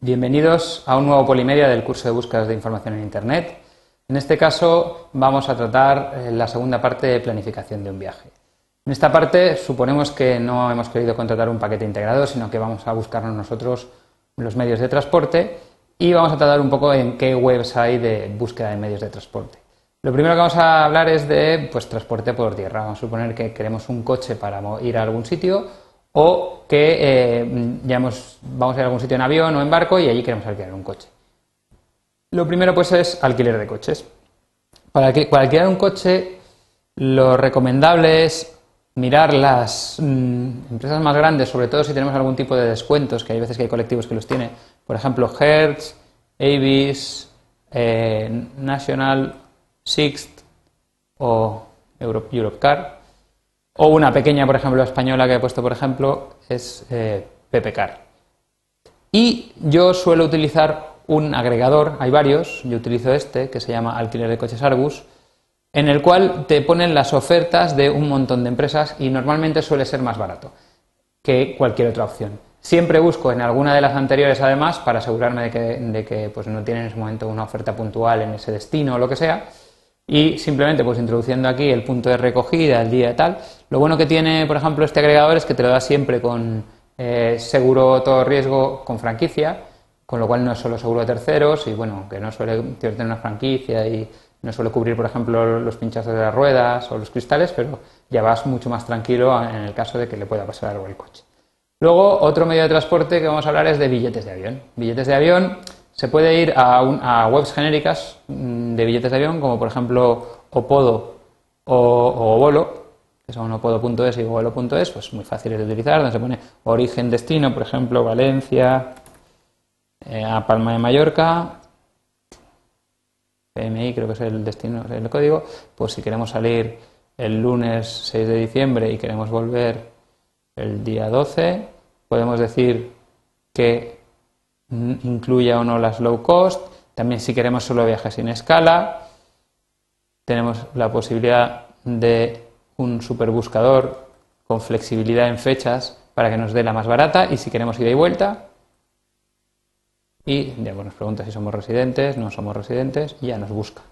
Bienvenidos a un nuevo Polimedia del curso de búsquedas de información en Internet. En este caso vamos a tratar eh, la segunda parte de planificación de un viaje. En esta parte suponemos que no hemos querido contratar un paquete integrado, sino que vamos a buscarnos nosotros los medios de transporte y vamos a tratar un poco en qué webs hay de búsqueda de medios de transporte. Lo primero que vamos a hablar es de pues, transporte por tierra. Vamos a suponer que queremos un coche para ir a algún sitio o que eh, vamos a ir a algún sitio en avión o en barco y allí queremos alquilar un coche. Lo primero pues es alquiler de coches. Para, alquilar un coche lo recomendable es mirar las mm, empresas más grandes, sobre todo si tenemos algún tipo de descuentos, que hay veces que hay colectivos que los tienen, por ejemplo Hertz, Avis, eh, National Sixt o Europe, Europcar. O una pequeña, por ejemplo, española que he puesto, por ejemplo, es eh. Y yo suelo utilizar un agregador, hay varios, yo utilizo este, que se llama Alquiler de Coches Argus, en el cual te ponen las ofertas de un montón de empresas y normalmente suele ser más barato que cualquier otra opción. Siempre busco en alguna de las anteriores, además, para asegurarme de que, de que pues, no tienen en ese momento una oferta puntual en ese destino o lo que sea, y simplemente pues introduciendo aquí el punto de recogida, el día y tal. Lo bueno que tiene, por ejemplo, este agregador es que te lo da siempre con eh, seguro todo riesgo con franquicia, con lo cual no es solo seguro de terceros y bueno, que no suele tener una franquicia y no suele cubrir, por ejemplo, los pinchazos de las ruedas o los cristales, pero ya vas mucho más tranquilo en el caso de que le pueda pasar algo al coche. Luego, otro medio de transporte que vamos a hablar es de billetes de avión. Billetes de avión se puede ir a, webs genéricas mm, de billetes de avión, como por ejemplo Opodo o, Obolo, que son opodo.es y obolo.es, pues muy fáciles de utilizar, donde se pone origen, destino, por ejemplo, Valencia, eh, a Palma de Mallorca, PMI creo que es el destino, el código, pues si queremos salir el lunes 6 de diciembre y queremos volver el día 12, podemos decir que incluya o no las low cost. También si queremos solo viajes sin escala, tenemos la posibilidad de un superbuscador con flexibilidad en fechas para que nos dé la más barata y si queremos ida y vuelta. Y ya nos pregunta si somos residentes, no somos residentes y ya nos busca.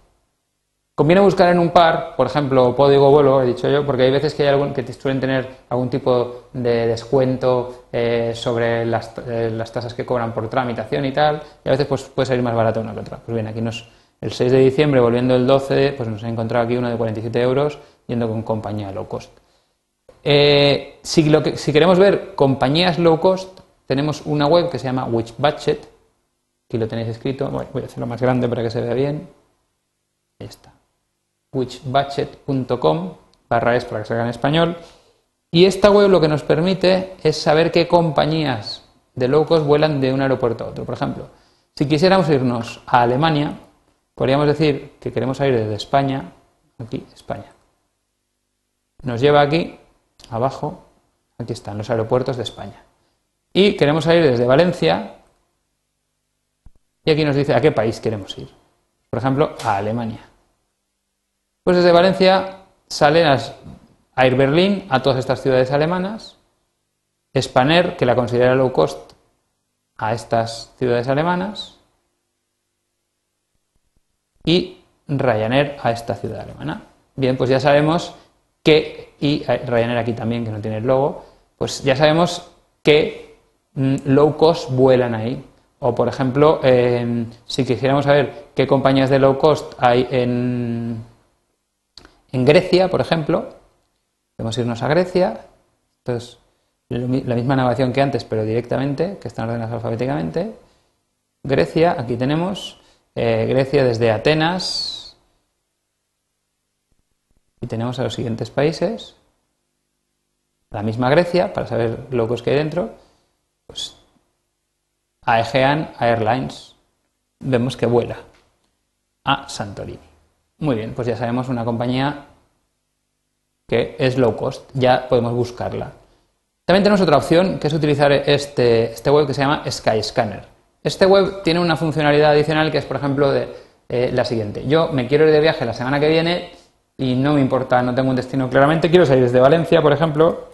Conviene buscar en un par, por ejemplo, código vuelo, he dicho yo, porque hay veces que suelen tener algún tipo de descuento eh, sobre eh, las, tasas que cobran por tramitación y tal, y a veces pues, puede salir más barato una que otra. Pues bien, aquí nos, el 6 de diciembre, volviendo el 12, pues nos ha encontrado aquí uno de 47 euros yendo con compañía low cost. Eh, si, queremos ver compañías low cost, tenemos una web que se llama Which Budget, aquí lo tenéis escrito, voy a hacerlo más grande para que se vea bien. Ahí está whichbudget.com barra es para que salga en español. Y esta web lo que nos permite es saber qué compañías de low cost vuelan de un aeropuerto a otro. Por ejemplo, si quisiéramos irnos a Alemania, podríamos decir que queremos ir desde España, aquí, España. Nos lleva aquí, abajo, aquí están los aeropuertos de España. Y queremos ir desde Valencia, y aquí nos dice a qué país queremos ir. Por ejemplo, a Alemania. Pues desde Valencia salen a Air Berlin a todas estas ciudades alemanas, Spanair, que la considera low cost, a estas ciudades alemanas, y Ryanair a esta ciudad alemana. Bien, pues ya sabemos que, y Ryanair aquí también, que no tiene el logo, pues ya sabemos que mm, low cost vuelan ahí. O, por ejemplo, si quisiéramos saber qué compañías de low cost hay en, en Grecia, por ejemplo, podemos irnos a Grecia, entonces la misma navegación que antes, pero directamente, que están ordenadas alfabéticamente. Grecia, aquí tenemos eh, Grecia desde Atenas y tenemos a los siguientes países. La misma Grecia, para saber locos que hay dentro, pues Aegean Airlines, vemos que vuela a Santorini. Muy bien, pues ya sabemos una compañía que es low cost, ya podemos buscarla. También tenemos otra opción que es utilizar este, este web que se llama Skyscanner. Este web tiene una funcionalidad adicional que es, por ejemplo, de, eh, la siguiente. Yo me quiero ir de viaje la semana que viene y no me importa, no tengo un destino claramente, quiero salir desde Valencia, por ejemplo,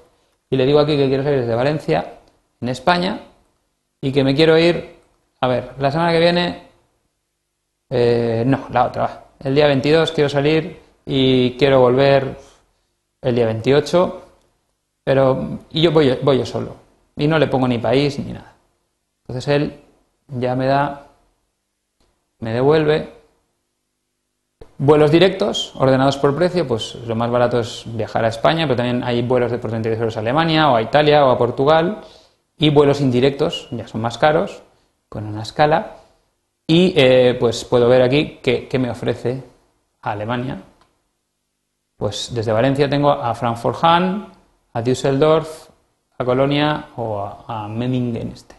y le digo aquí que quiero salir desde Valencia, en España, y que me quiero ir A ver, la semana que viene, eh, no, la otra, va. El día 22 quiero salir y quiero volver el día 28, pero y yo voy, yo solo y no le pongo ni país ni nada. Entonces él ya me da, me devuelve vuelos directos ordenados por precio, pues lo más barato es viajar a España, pero también hay vuelos de por 32 euros a Alemania o a Italia o a Portugal y vuelos indirectos, ya son más caros, con una escala. Y eh, pues puedo ver aquí qué, me ofrece Alemania. Pues desde Valencia tengo a Frankfurt-Hahn, a Düsseldorf, a Colonia o a, Memmingen este.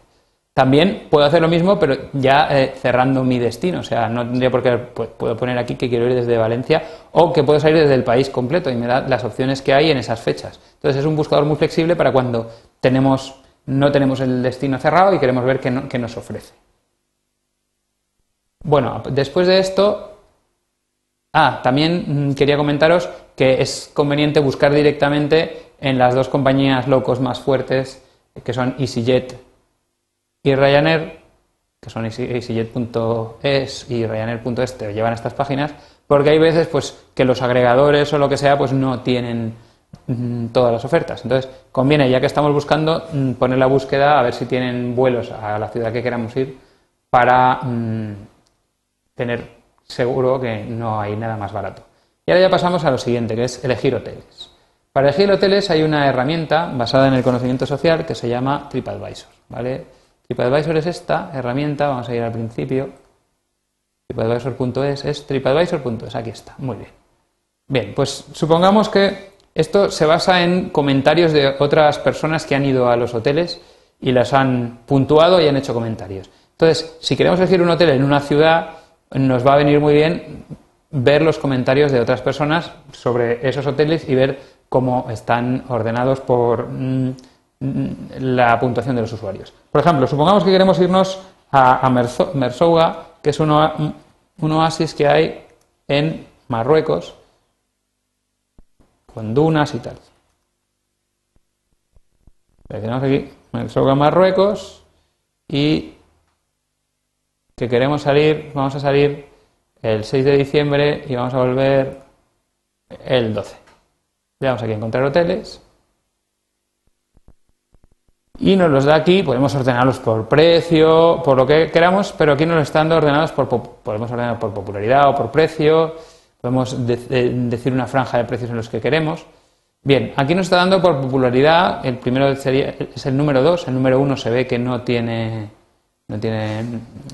También puedo hacer lo mismo, pero ya eh, cerrando mi destino. O sea, no tendría por qué. Puedo poner aquí que quiero ir desde Valencia o que puedo salir desde el país completo y me da las opciones que hay en esas fechas. Entonces, es un buscador muy flexible para cuando tenemos, no tenemos el destino cerrado y queremos ver qué, nos ofrece. Bueno, después de esto. Ah, también mm, quería comentaros que es conveniente buscar directamente en las dos compañías locos más fuertes, que son EasyJet y Ryanair, que son easyjet.es y Ryanair.es, te llevan estas páginas, porque hay veces pues, que los agregadores o lo que sea pues, no tienen mm, todas las ofertas. Entonces, conviene, ya que estamos buscando, mm, poner la búsqueda a ver si tienen vuelos a la ciudad que queramos ir para tener seguro que no hay nada más barato. Y ahora ya pasamos a lo siguiente, que es elegir hoteles. Para elegir hoteles hay una herramienta basada en el conocimiento social que se llama TripAdvisor. ¿vale? TripAdvisor es esta herramienta, vamos a ir al principio. TripAdvisor.es es TripAdvisor.es, aquí está, muy bien. Bien, pues supongamos que esto se basa en comentarios de otras personas que han ido a los hoteles y las han puntuado y han hecho comentarios. Entonces, si queremos elegir un hotel en una ciudad, nos va a venir muy bien ver los comentarios de otras personas sobre esos hoteles y ver cómo están ordenados por mm, mm, la puntuación de los usuarios. Por ejemplo, supongamos que queremos irnos a, Mersouga, que es un, oasis que hay en Marruecos, con dunas y tal. Tenemos aquí Mersouga, Marruecos, y que queremos salir, vamos a salir el 6 de diciembre y vamos a volver el 12. Le damos aquí a encontrar hoteles y nos los da aquí, podemos ordenarlos por precio, por lo que queramos, pero aquí nos están ordenados por, podemos ordenar por popularidad o por precio, podemos decir una franja de precios en los que queremos. Bien, aquí nos está dando por popularidad, el primero sería, es el número 2, el número 1 se ve que no tiene, no tiene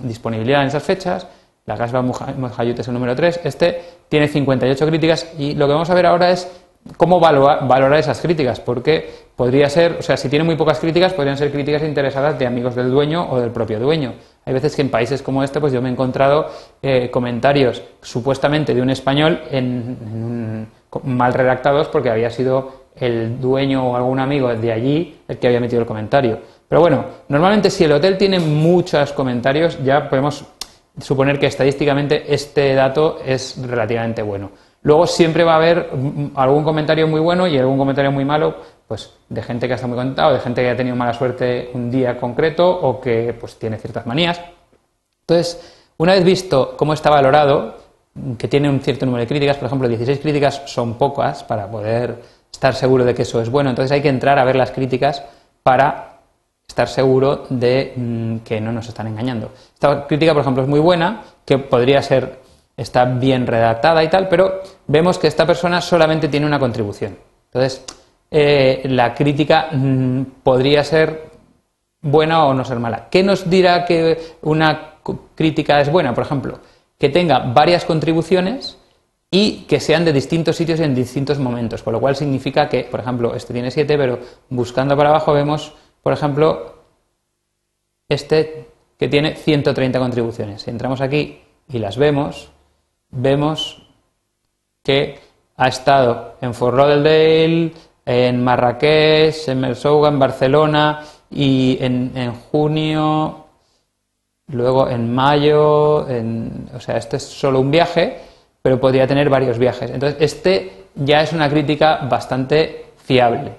disponibilidad en esas fechas, la Gasba Mujayut es el número 3, este tiene 58 críticas y lo que vamos a ver ahora es cómo valorar esas críticas, porque podría ser, o sea, si tiene muy pocas críticas, podrían ser críticas interesadas de amigos del dueño o del propio dueño. Hay veces que en países como este, pues yo me he encontrado eh, comentarios supuestamente de un español en, mal redactados porque había sido el dueño o algún amigo de allí el que había metido el comentario. Pero bueno, normalmente si el hotel tiene muchos comentarios, ya podemos suponer que estadísticamente este dato es relativamente bueno. Luego siempre va a haber algún comentario muy bueno y algún comentario muy malo, pues de gente que está muy contado, de gente que ha tenido mala suerte un día concreto o que pues tiene ciertas manías. Entonces, una vez visto cómo está valorado, que tiene un cierto número de críticas, por ejemplo, 16 críticas son pocas para poder estar seguro de que eso es bueno, entonces hay que entrar a ver las críticas para estar seguro de mm, que no nos están engañando. Esta crítica, por ejemplo, es muy buena, que podría ser está bien redactada y tal, pero vemos que esta persona solamente tiene una contribución. Entonces, eh, la crítica mm, podría ser buena o no ser mala. ¿Qué nos dirá que una crítica es buena? Por ejemplo, que tenga varias contribuciones y que sean de distintos sitios en distintos momentos, con lo cual significa que, por ejemplo, este tiene 7, pero buscando para abajo vemos, por ejemplo, este que tiene 130 contribuciones. Si entramos aquí y las vemos, vemos que ha estado en Fort Lauderdale, en Marrakech, en Mersouga, en Barcelona y en, junio, luego en mayo, o sea, este es solo un viaje, pero podría tener varios viajes. Entonces, este ya es una crítica bastante fiable.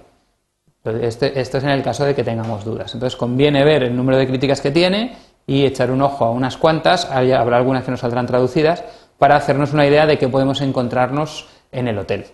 Este, esto es en el caso de que tengamos dudas. Entonces, conviene ver el número de críticas que tiene y echar un ojo a unas cuantas, habrá algunas que nos saldrán traducidas, para hacernos una idea de qué podemos encontrarnos en el hotel.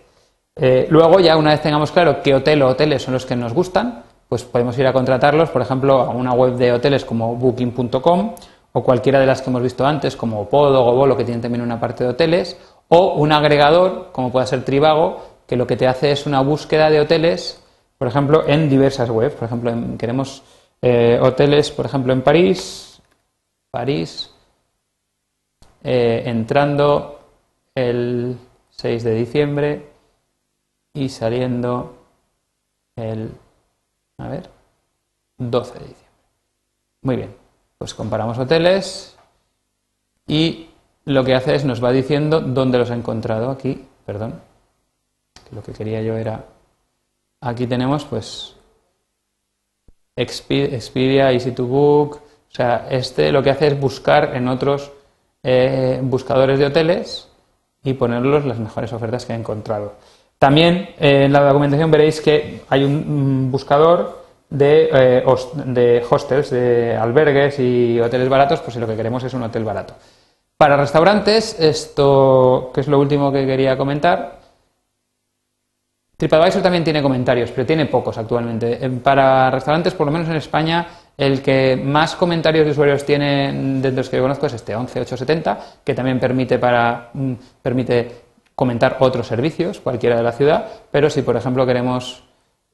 Eh, luego, ya una vez tengamos claro qué hotel o hoteles son los que nos gustan, pues podemos ir a contratarlos, por ejemplo, a una web de hoteles como booking.com o cualquiera de las que hemos visto antes, como Podo o que tienen también una parte de hoteles, o un agregador, como puede ser Trivago, que lo que te hace es una búsqueda de hoteles, por ejemplo, en diversas webs. Por ejemplo, queremos eh, hoteles, por ejemplo, en París, París, eh, entrando el 6 de diciembre y saliendo el, a ver, 12 de diciembre. Muy bien, pues comparamos hoteles y lo que hace es nos va diciendo dónde los ha encontrado aquí, perdón, lo que quería yo era, aquí tenemos pues Expedia, Easy to Book, o sea, este lo que hace es buscar en otros eh, buscadores de hoteles y ponerlos las mejores ofertas que ha encontrado. También eh, en la documentación veréis que hay un, buscador de, eh, de, hostels, de albergues y hoteles baratos, pues si lo que queremos es un hotel barato. Para restaurantes, esto que es lo último que quería comentar, TripAdvisor también tiene comentarios, pero tiene pocos actualmente. Para restaurantes, por lo menos en España, el que más comentarios de usuarios tiene de los que yo conozco es este 11870, que también permite, para, mm, permite comentar otros servicios, cualquiera de la ciudad, pero si por ejemplo queremos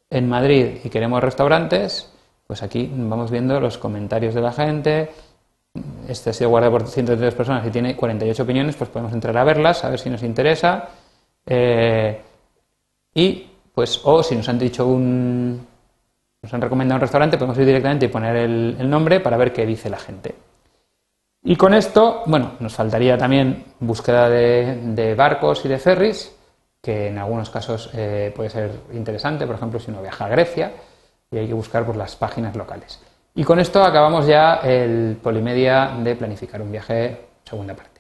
en Madrid y queremos restaurantes, pues aquí vamos viendo los comentarios de la gente. Este ha sido guardado por 103 personas y tiene 48 opiniones, pues podemos entrar a verlas, a ver si nos interesa. Eh, y pues, o si nos han dicho un. nos han recomendado un restaurante, podemos ir directamente y poner el nombre para ver qué dice la gente. Y con esto, bueno, nos faltaría también búsqueda de, barcos y de ferries, que en algunos casos eh, puede ser interesante, por ejemplo, si uno viaja a Grecia y hay que buscar por las páginas locales. Y con esto acabamos ya el Polimedia de planificar un viaje, segunda parte.